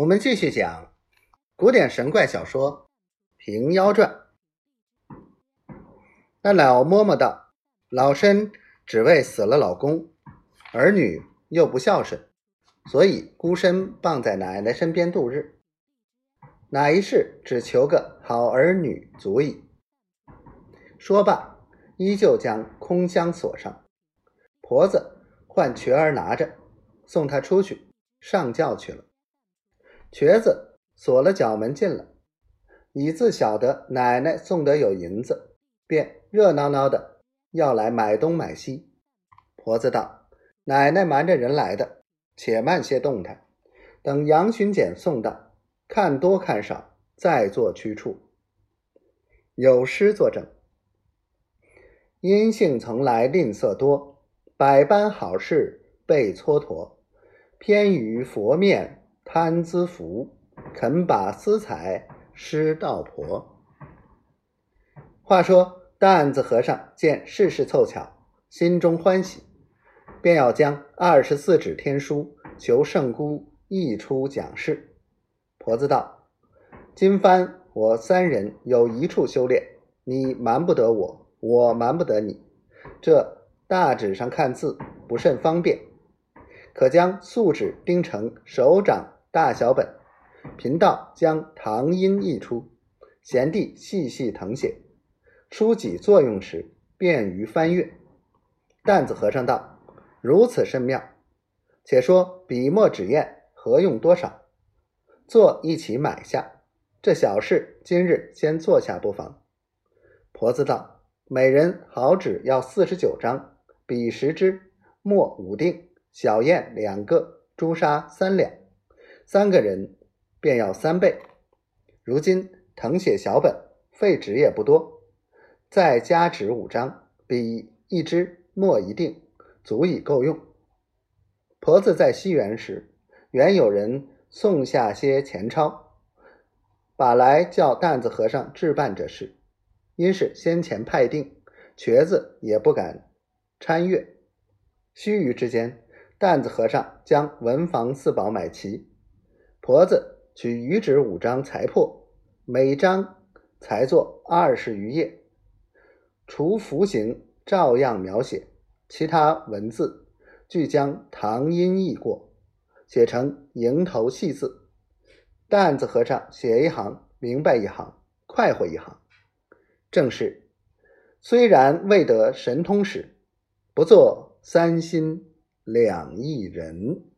我们继续讲古典神怪小说《平妖传》。那老嬷嬷道：“老身只为死了老公，儿女又不孝顺，所以孤身傍在奶奶身边度日。哪一世只求个好儿女足矣。”说罢，依旧将空箱锁上。婆子唤瘸儿拿着，送他出去上轿去了。瘸子锁了角门进了，已自晓得奶奶送得有银子，便热闹闹的要来买东买西。婆子道：“奶奶瞒着人来的，且慢些动弹，等杨巡检送到，看多看少，再做驱处。”有诗作证：“阴性从来吝啬多，百般好事被蹉跎，偏于佛面。”贪资福，肯把私财施道婆。话说担子和尚见事事凑巧，心中欢喜，便要将二十四纸天书求圣姑译出讲释。婆子道：“今番我三人有一处修炼，你瞒不得我，我瞒不得你。这大纸上看字不甚方便，可将素纸钉成手掌。”大小本，贫道将唐音译出，贤弟细细誊写，书籍作用时便于翻阅。担子和尚道：“如此甚妙。且说笔墨纸砚何用多少？做一起买下。这小事今日先做下不妨。”婆子道：“每人好纸要四十九张，笔十支，墨五锭，小砚两个，朱砂三两。”三个人便要三倍。如今誊写小本，废纸也不多，再加纸五张，笔一支，墨一锭，足以够用。婆子在西园时，原有人送下些钱钞，把来叫担子和尚置办这事。因是先前派定，瘸子也不敢参阅。须臾之间，担子和尚将文房四宝买齐。婆子取余纸五张裁破，每张裁作二十余页，除符形照样描写，其他文字俱将唐音译过，写成蝇头细字。担子和尚写一行，明白一行，快活一行。正是虽然未得神通时，不做三心两意人。